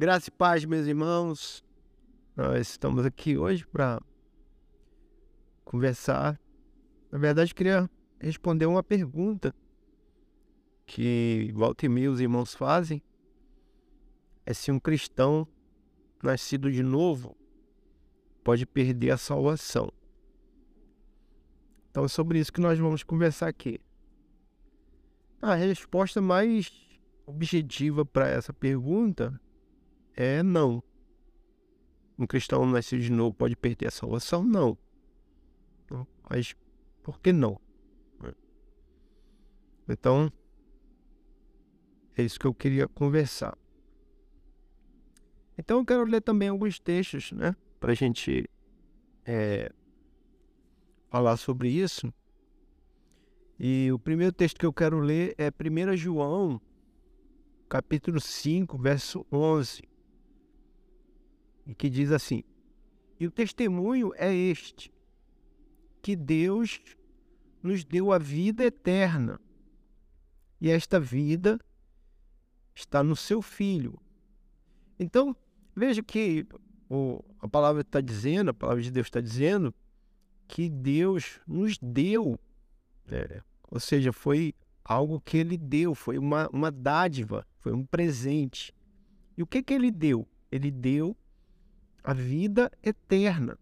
Graça e paz, meus irmãos. Nós estamos aqui hoje para conversar. Na verdade, queria responder uma pergunta que volta e meia os irmãos fazem. É se um cristão nascido de novo pode perder a salvação. Então é sobre isso que nós vamos conversar aqui. A resposta mais objetiva para essa pergunta é não. Um cristão nascido de novo pode perder a salvação? Não. Mas por que não? Então, é isso que eu queria conversar. Então, eu quero ler também alguns textos, né? Para a gente é, falar sobre isso. E o primeiro texto que eu quero ler é 1 João, capítulo 5, verso 11, e que diz assim: E o testemunho é este, que Deus nos deu a vida eterna, e esta vida está no seu Filho. Então, veja que o, a palavra está dizendo, a palavra de Deus está dizendo, que Deus nos deu é, ou seja, foi algo que ele deu, foi uma, uma dádiva, foi um presente. E o que, que ele deu? Ele deu a vida eterna.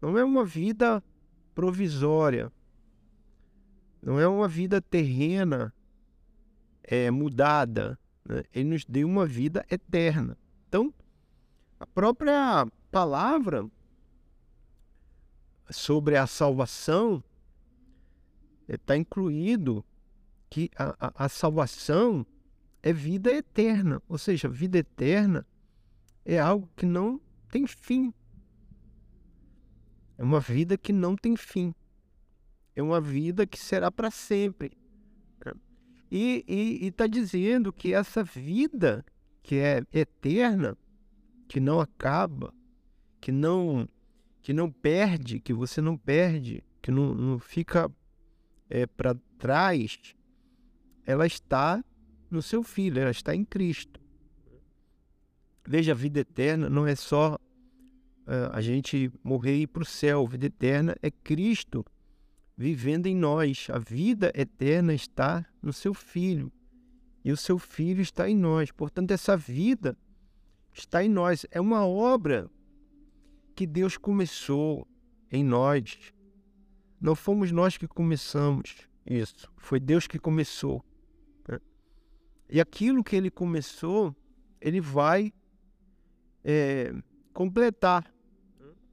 Não é uma vida provisória, não é uma vida terrena é, mudada. Né? Ele nos deu uma vida eterna. Então, a própria palavra sobre a salvação está incluído que a, a, a salvação é vida eterna, ou seja, vida eterna é algo que não tem fim. É uma vida que não tem fim. É uma vida que será para sempre. E está dizendo que essa vida que é eterna, que não acaba, que não que não perde, que você não perde, que não, não fica é, para trás, ela está no seu Filho, ela está em Cristo. Veja, a vida eterna não é só uh, a gente morrer e ir para o céu. A vida eterna é Cristo vivendo em nós. A vida eterna está no seu Filho. E o seu Filho está em nós. Portanto, essa vida está em nós. É uma obra que Deus começou em nós. Não fomos nós que começamos isso, foi Deus que começou. Né? E aquilo que ele começou, ele vai é, completar.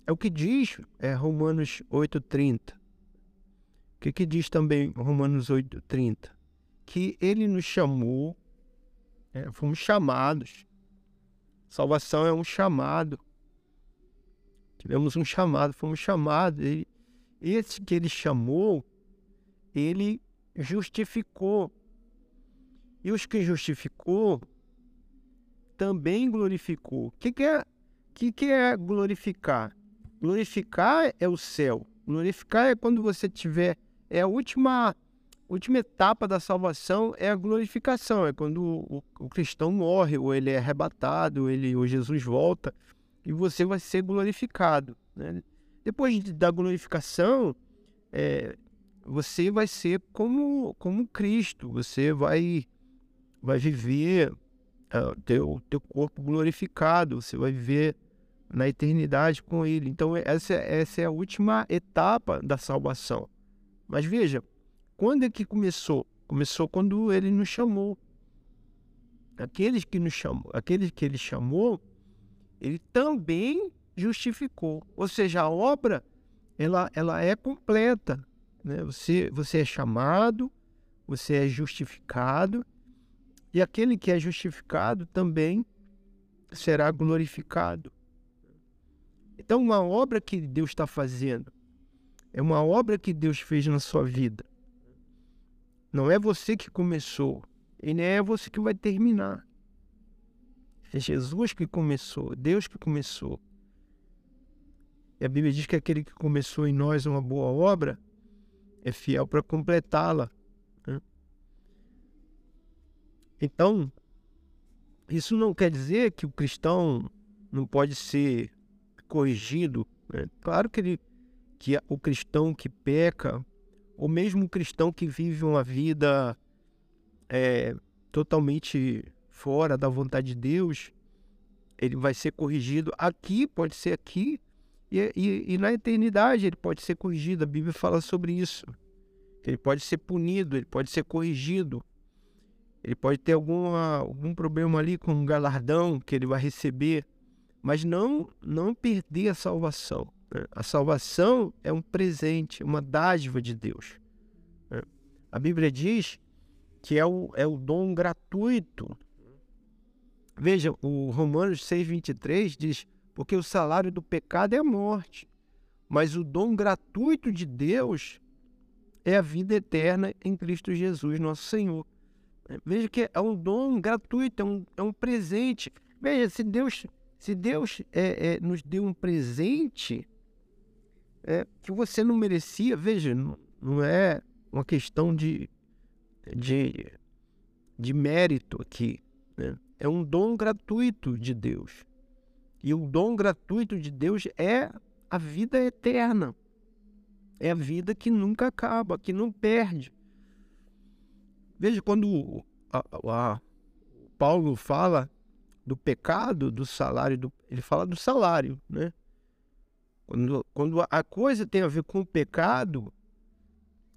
É o que diz é, Romanos 8,30. O que, que diz também Romanos 8,30? Que ele nos chamou, é, fomos chamados. Salvação é um chamado. Tivemos um chamado, fomos chamados. Ele, esse que ele chamou, ele justificou. E os que justificou, também glorificou. O que, que, é, que, que é glorificar? Glorificar é o céu. Glorificar é quando você tiver. É a última, última etapa da salvação, é a glorificação. É quando o, o cristão morre, ou ele é arrebatado, ou, ele, ou Jesus volta, e você vai ser glorificado. Né? Depois da glorificação, é, você vai ser como, como Cristo, você vai, vai viver uh, teu, teu corpo glorificado, você vai viver na eternidade com Ele. Então, essa, essa é a última etapa da salvação. Mas veja, quando é que começou? Começou quando Ele nos chamou. Aqueles que nos chamou, aqueles que Ele chamou, Ele também justificou. Ou seja, a obra ela, ela é completa. Né? Você, você é chamado, você é justificado, e aquele que é justificado também será glorificado. Então, uma obra que Deus está fazendo é uma obra que Deus fez na sua vida. Não é você que começou e nem é você que vai terminar. É Jesus que começou, Deus que começou. E a Bíblia diz que aquele que começou em nós uma boa obra é fiel para completá-la. Né? Então, Isso não quer dizer que o cristão não pode ser corrigido. Né? Claro que, ele, que o cristão que peca, ou mesmo o cristão que vive uma vida é, totalmente fora da vontade de Deus, ele vai ser corrigido aqui, pode ser aqui, e, e, e, na eternidade ele pode ser corrigido. A Bíblia fala sobre isso. Ele pode ser punido, ele pode ser corrigido. Ele pode ter alguma, algum problema ali com um galardão que ele vai receber, mas não, não perder a salvação. Né? A salvação é um presente, uma dádiva de Deus. Né? A Bíblia diz que é o, é o dom gratuito. Veja, o Romanos 6,23 diz: Porque o salário do pecado é a morte, mas o dom gratuito de Deus é a vida eterna em Cristo Jesus, nosso Senhor. Veja que é um dom gratuito, é um, é um presente. Veja, se Deus, se Deus é, é, nos deu um presente é, que você não merecia, veja, não, não é uma questão de, de, de mérito aqui. Né? É um dom gratuito de Deus. E o dom gratuito de Deus é a vida eterna. É a vida que nunca acaba, que não perde. Veja, quando a, a, Paulo fala do pecado, do salário, do, ele fala do salário, né? Quando, quando a coisa tem a ver com o pecado,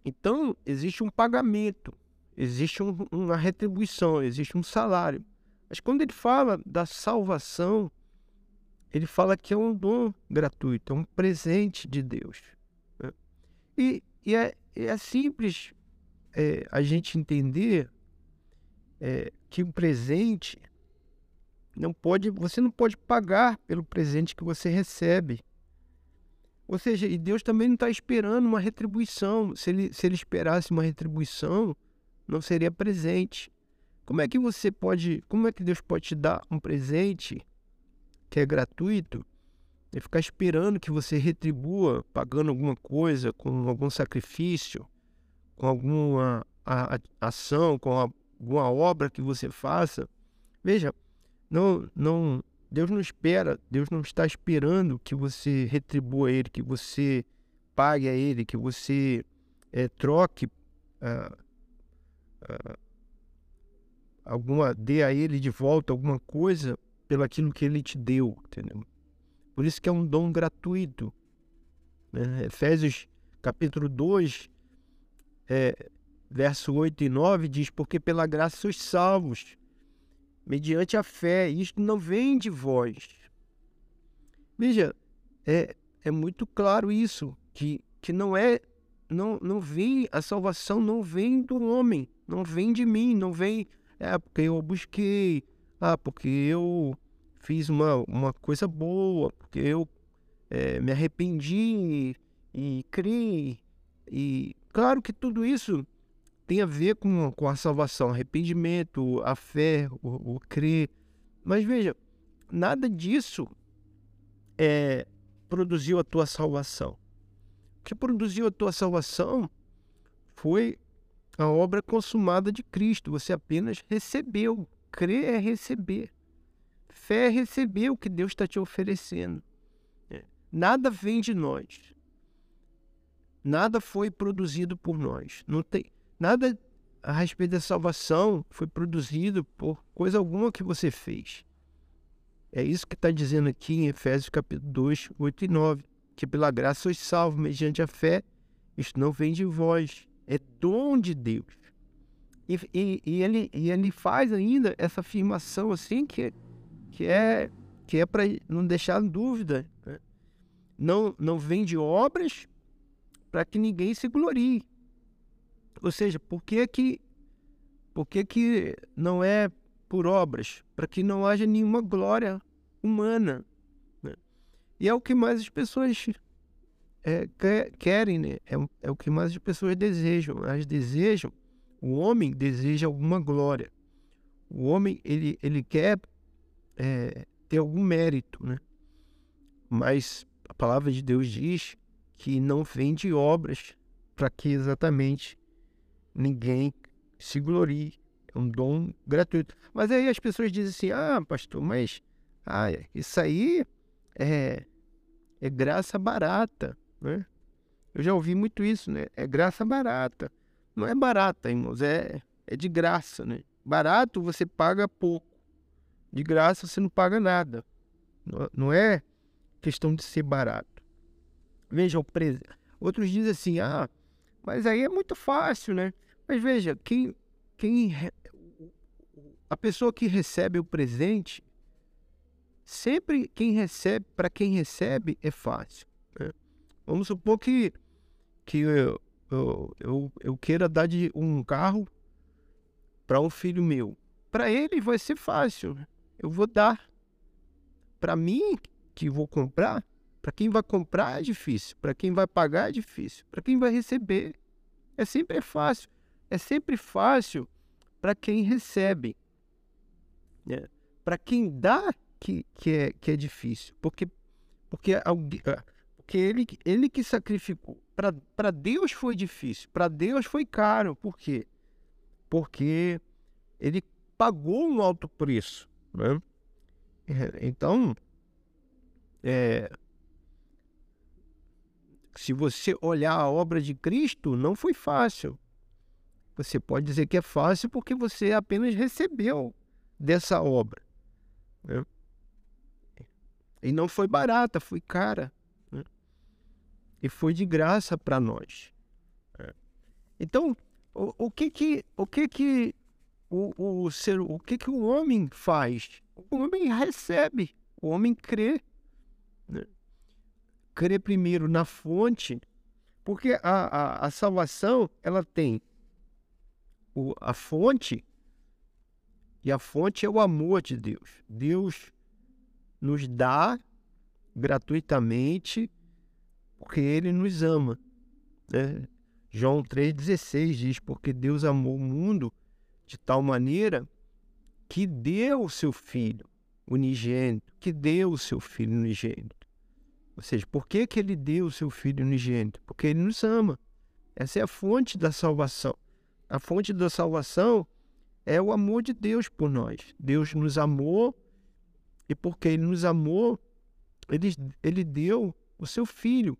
então existe um pagamento, existe um, uma retribuição, existe um salário. Mas quando ele fala da salvação, ele fala que é um dom gratuito, é um presente de Deus. Né? E, e é, é simples é, a gente entender é, que o presente não pode, você não pode pagar pelo presente que você recebe. Ou seja, e Deus também não está esperando uma retribuição. Se ele, se ele esperasse uma retribuição, não seria presente. Como é que você pode, como é que Deus pode te dar um presente que é gratuito e ficar esperando que você retribua pagando alguma coisa, com algum sacrifício? Com alguma a, a, ação, com alguma obra que você faça. Veja, não, não, Deus não espera, Deus não está esperando que você retribua a Ele, que você pague a Ele, que você é, troque uh, uh, alguma, dê a Ele de volta alguma coisa pelo aquilo que Ele te deu, entendeu? Por isso que é um dom gratuito. Né? Efésios capítulo 2, é, verso 8 e 9 diz: Porque pela graça sois salvos, mediante a fé, isto não vem de vós. Veja, é, é muito claro isso, que, que não é, não, não vem, a salvação não vem do homem, não vem de mim, não vem, é porque eu busquei, ah, porque eu fiz uma, uma coisa boa, porque eu é, me arrependi e, e criei, e Claro que tudo isso tem a ver com, com a salvação, arrependimento, a fé, o, o crer. Mas veja, nada disso é, produziu a tua salvação. O que produziu a tua salvação foi a obra consumada de Cristo. Você apenas recebeu. Crer é receber. Fé é receber o que Deus está te oferecendo. É. Nada vem de nós. Nada foi produzido por nós. Não tem nada a respeito da salvação foi produzido por coisa alguma que você fez. É isso que está dizendo aqui em Efésios capítulo 2, 8 e 9. Que pela graça sois salvos mediante a fé. Isto não vem de vós. É dom de Deus. E, e, e ele, e ele faz ainda essa afirmação assim que, que é, que é para não deixar dúvida. Né? Não, não vem de obras para que ninguém se glorie. Ou seja, por que que, por que, que não é por obras? Para que não haja nenhuma glória humana. Né? E é o que mais as pessoas é, querem, né? É, é o que mais as pessoas desejam. Elas desejam, o homem deseja alguma glória. O homem, ele, ele quer é, ter algum mérito, né? Mas a palavra de Deus diz que não vem de obras para que exatamente ninguém se glorie. É um dom gratuito. Mas aí as pessoas dizem assim: ah, pastor, mas ah, isso aí é, é graça barata, né? Eu já ouvi muito isso, né? É graça barata. Não é barata, irmãos, é, é de graça, né? Barato você paga pouco. De graça você não paga nada. Não é questão de ser barato. Veja, o preço. Outros dizem assim, ah, mas aí é muito fácil, né? Mas veja, quem, quem a pessoa que recebe o presente, sempre quem recebe, para quem recebe, é fácil. Né? Vamos supor que, que eu, eu, eu, eu queira dar de um carro para um filho meu. Para ele vai ser fácil. Eu vou dar. Para mim, que vou comprar, para quem vai comprar é difícil. Para quem vai pagar é difícil. Para quem vai receber, é sempre fácil. É sempre fácil para quem recebe. É. Para quem dá, que, que, é, que é difícil. Porque, porque, alguém, ah, porque ele, ele que sacrificou. Para Deus foi difícil. Para Deus foi caro. Por quê? Porque ele pagou um alto preço. Né? É, então, é, se você olhar a obra de Cristo, não foi fácil. Você pode dizer que é fácil porque você apenas recebeu dessa obra. Né? E não foi barata, foi cara. Né? E foi de graça para nós. É. Então, o, o, que que o que que o, o ser o que que o homem faz? O homem recebe, o homem crê. Crê primeiro na fonte, porque a, a, a salvação ela tem o, a fonte, e a fonte é o amor de Deus. Deus nos dá gratuitamente porque Ele nos ama. Né? João 3,16 diz: Porque Deus amou o mundo de tal maneira que deu o seu Filho unigênito, que deu o seu Filho unigênito. Ou seja, por que, que Ele deu o seu Filho unigênito? Porque Ele nos ama. Essa é a fonte da salvação. A fonte da salvação é o amor de Deus por nós. Deus nos amou e porque Ele nos amou, Ele, ele deu o seu Filho.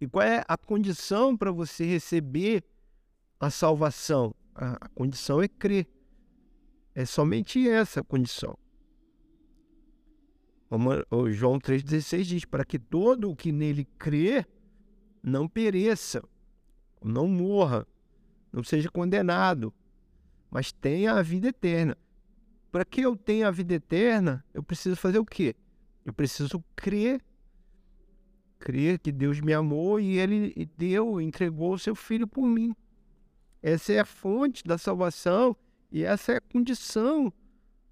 E qual é a condição para você receber a salvação? A, a condição é crer. É somente essa a condição. O João 3,16 diz: para que todo o que nele crê não pereça, não morra, não seja condenado, mas tenha a vida eterna. Para que eu tenha a vida eterna, eu preciso fazer o quê? Eu preciso crer. Crer que Deus me amou e Ele deu, entregou o seu filho por mim. Essa é a fonte da salvação e essa é a condição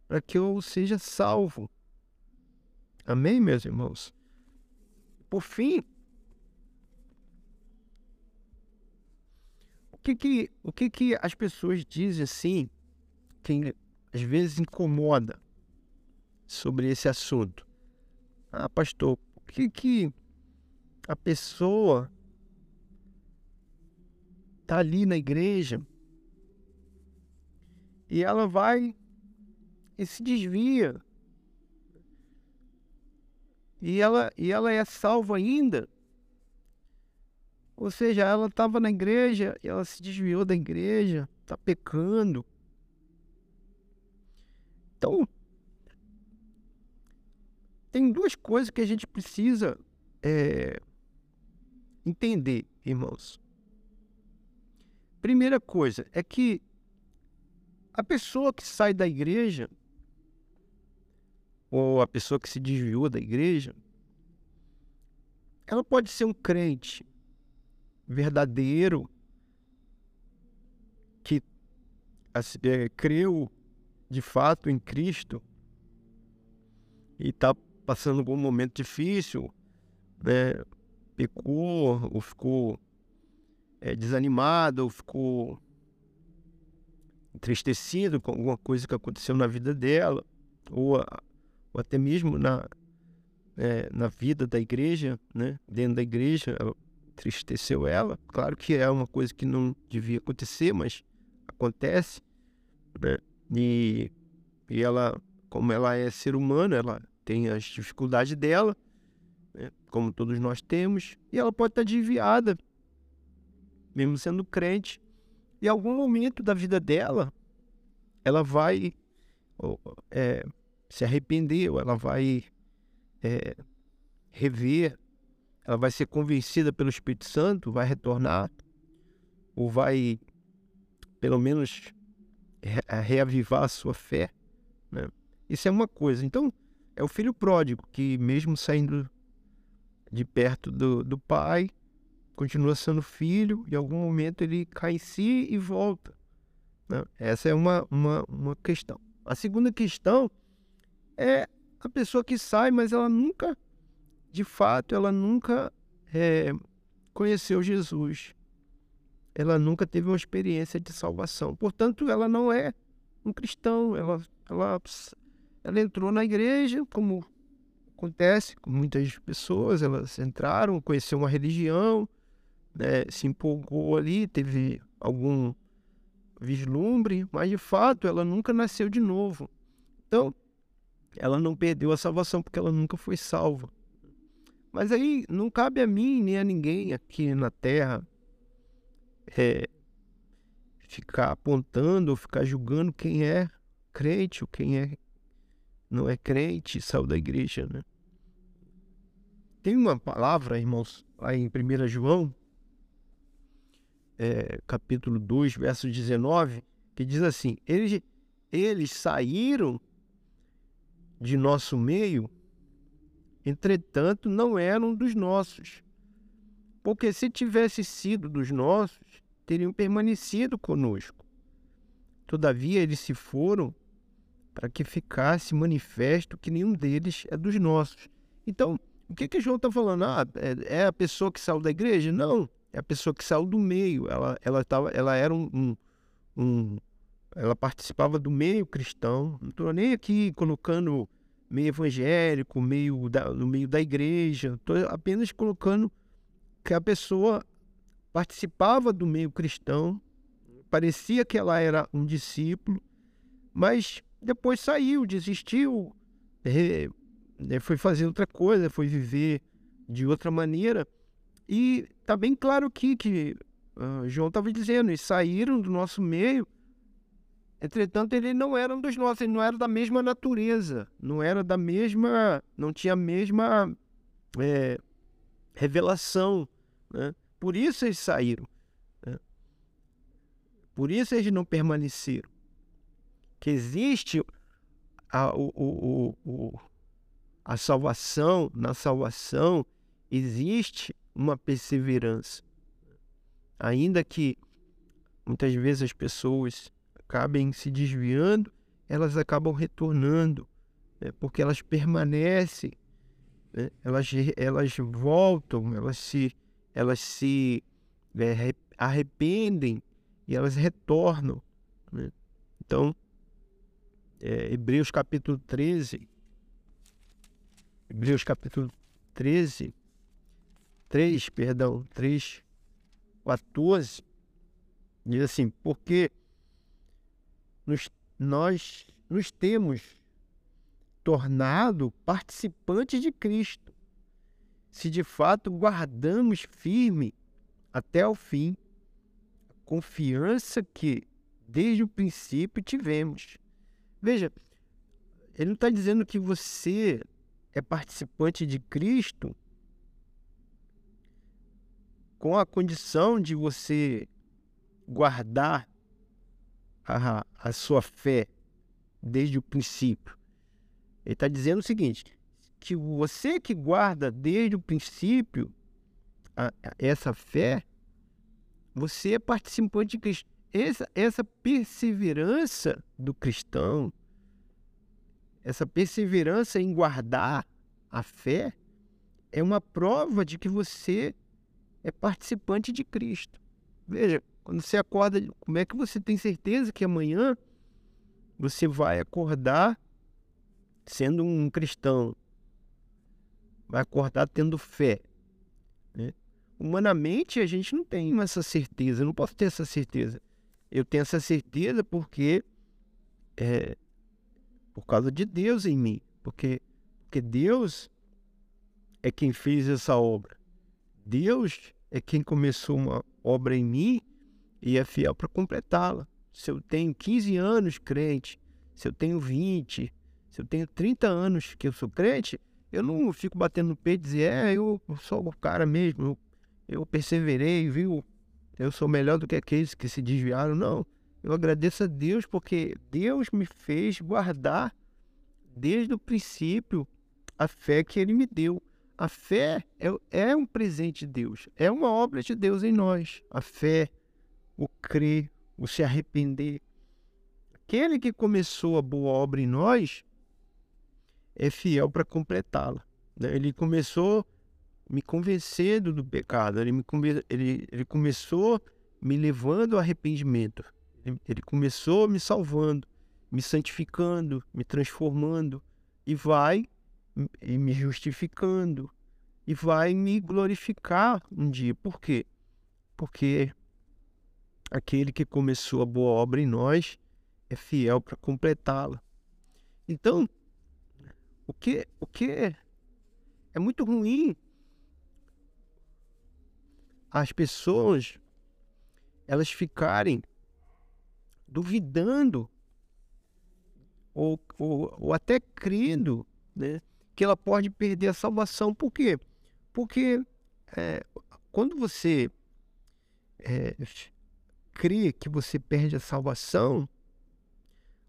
para que eu seja salvo. Amém, meus irmãos? Por fim, que que, o que que as pessoas dizem assim, que às vezes incomoda sobre esse assunto? Ah, pastor, o que que a pessoa tá ali na igreja e ela vai e se desvia e ela e ela é salva ainda ou seja, ela estava na igreja e ela se desviou da igreja, está pecando. Então, tem duas coisas que a gente precisa é, entender, irmãos. Primeira coisa é que a pessoa que sai da igreja, ou a pessoa que se desviou da igreja, ela pode ser um crente, verdadeiro que é, creu de fato em Cristo e está passando por um momento difícil, né? pecou ou ficou é, desanimado ou ficou entristecido com alguma coisa que aconteceu na vida dela ou, ou até mesmo na, é, na vida da igreja, né? dentro da igreja, entristeceu ela. Claro que é uma coisa que não devia acontecer, mas acontece. né? E, e ela, como ela é ser humana, ela tem as dificuldades dela, né? como todos nós temos, e ela pode estar desviada, mesmo sendo crente. Em algum momento da vida dela, ela vai é, se arrepender, ou ela vai é, rever, ela vai ser convencida pelo Espírito Santo, vai retornar, ou vai, pelo menos, re reavivar a sua fé. Né? Isso é uma coisa. Então, é o filho pródigo que, mesmo saindo de perto do, do pai, continua sendo filho, e em algum momento ele cai em si e volta. Né? Essa é uma, uma, uma questão. A segunda questão é a pessoa que sai, mas ela nunca, de fato, ela nunca é, conheceu Jesus. Ela nunca teve uma experiência de salvação. Portanto, ela não é um cristão. Ela, ela, ela entrou na igreja, como acontece com muitas pessoas. Elas entraram, conheceu uma religião, né, se empolgou ali, teve algum vislumbre, mas de fato ela nunca nasceu de novo. Então, ela não perdeu a salvação porque ela nunca foi salva. Mas aí não cabe a mim nem a ninguém aqui na terra é, ficar apontando ou ficar julgando quem é crente ou quem é não é crente, saiu da igreja, né? Tem uma palavra, irmãos, lá em 1 João, é, capítulo 2, verso 19, que diz assim: eles, eles saíram de nosso meio, entretanto, não eram dos nossos. Porque se tivesse sido dos nossos, teriam permanecido conosco. Todavia, eles se foram para que ficasse manifesto que nenhum deles é dos nossos. Então, o que, que João está falando? Ah, é, é a pessoa que saiu da igreja? Não é a pessoa que saiu do meio. Ela, ela, tava, ela era um, um, um Ela participava do meio cristão. Não estou nem aqui colocando meio evangélico, meio da, no meio da igreja. Estou apenas colocando que a pessoa participava do meio cristão, parecia que ela era um discípulo, mas depois saiu, desistiu, foi fazer outra coisa, foi viver de outra maneira. E está bem claro aqui que uh, João estava dizendo, eles saíram do nosso meio, entretanto ele não era um dos nossos, ele não era da mesma natureza, não era da mesma, não tinha a mesma é, revelação, né? por isso eles saíram, né? por isso eles não permaneceram, que existe a, o, o, o, a salvação, na salvação existe uma perseverança. Ainda que muitas vezes as pessoas acabem se desviando, elas acabam retornando, né? porque elas permanecem, né? elas, elas voltam, elas se, elas se é, arrependem e elas retornam. Né? Então, é, Hebreus capítulo 13, Hebreus capítulo 13, 3, perdão, 3, 14, diz assim, porque nos, nós nos temos tornado participantes de Cristo, se de fato guardamos firme até o fim a confiança que desde o princípio tivemos. Veja, ele não está dizendo que você é participante de Cristo com a condição de você guardar a, a sua fé desde o princípio. Ele está dizendo o seguinte: que você que guarda desde o princípio a, a, essa fé, você é participante de Cristo. Essa, essa perseverança do cristão, essa perseverança em guardar a fé, é uma prova de que você é participante de Cristo. Veja, quando você acorda, como é que você tem certeza que amanhã você vai acordar sendo um cristão? Vai acordar tendo fé. Né? Humanamente, a gente não tem essa certeza, eu não posso ter essa certeza. Eu tenho essa certeza porque é por causa de Deus em mim, porque, porque Deus é quem fez essa obra. Deus é quem começou uma obra em mim e é fiel para completá-la. Se eu tenho 15 anos crente, se eu tenho 20, se eu tenho 30 anos que eu sou crente, eu não fico batendo no peito e dizer, é, eu sou o cara mesmo, eu, eu perseverei, viu? Eu sou melhor do que aqueles que se desviaram. Não. Eu agradeço a Deus porque Deus me fez guardar desde o princípio a fé que Ele me deu. A fé é, é um presente de Deus, é uma obra de Deus em nós. A fé, o crer, o se arrepender. Aquele que começou a boa obra em nós é fiel para completá-la. Né? Ele começou me convencendo do pecado, ele, me come, ele, ele começou me levando ao arrependimento, ele, começou me salvando, me santificando, me transformando e vai e me justificando e vai me glorificar um dia. Por quê? Porque aquele que começou a boa obra em nós é fiel para completá-la. Então, o que, o que é muito ruim as pessoas elas ficarem duvidando ou, ou, ou até crendo né, que ela pode perder a salvação. Por quê? Porque é, quando você é, crê que você perde a salvação,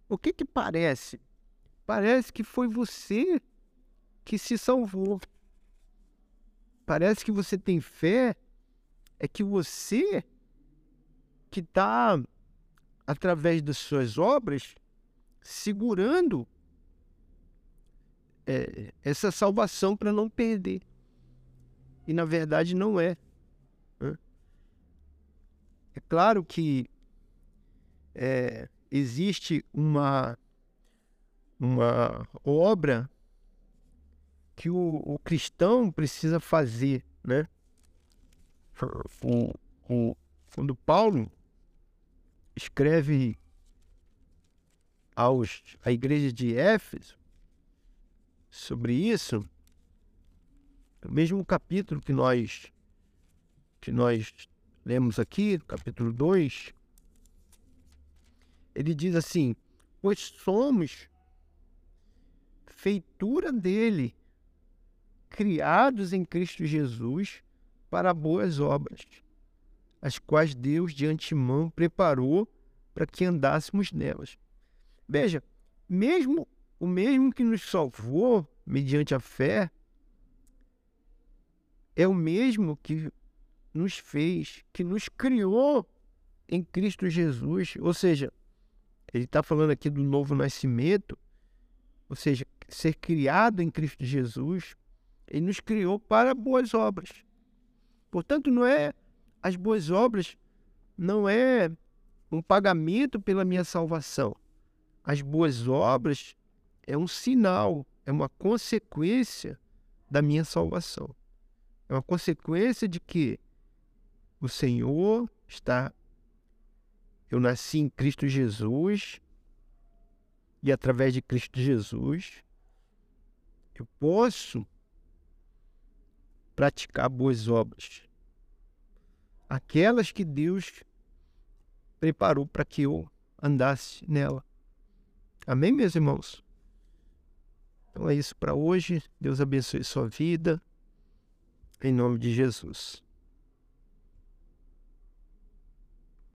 o que que parece? Parece que foi você que se salvou. Parece que você tem fé, é que você que está, através das suas obras, segurando é, essa salvação para não perder. E na verdade não é. É claro que é, existe uma, uma obra que o, o cristão precisa fazer, né? O, quando Paulo escreve aos, à igreja de Éfeso, sobre isso, o mesmo capítulo que nós que nós lemos aqui, capítulo 2, ele diz assim: Pois somos feitura dele, criados em Cristo Jesus para boas obras, as quais Deus de antemão preparou para que andássemos nelas. Veja, mesmo o mesmo que nos salvou mediante a fé, é o mesmo que nos fez, que nos criou em Cristo Jesus. Ou seja, ele está falando aqui do novo nascimento, ou seja, ser criado em Cristo Jesus. Ele nos criou para boas obras. Portanto, não é as boas obras, não é um pagamento pela minha salvação. As boas obras é um sinal, é uma consequência da minha salvação. É uma consequência de que o Senhor está. Eu nasci em Cristo Jesus e através de Cristo Jesus eu posso praticar boas obras. Aquelas que Deus preparou para que eu andasse nela. Amém, meus irmãos? Então é isso para hoje. Deus abençoe sua vida. Em nome de Jesus.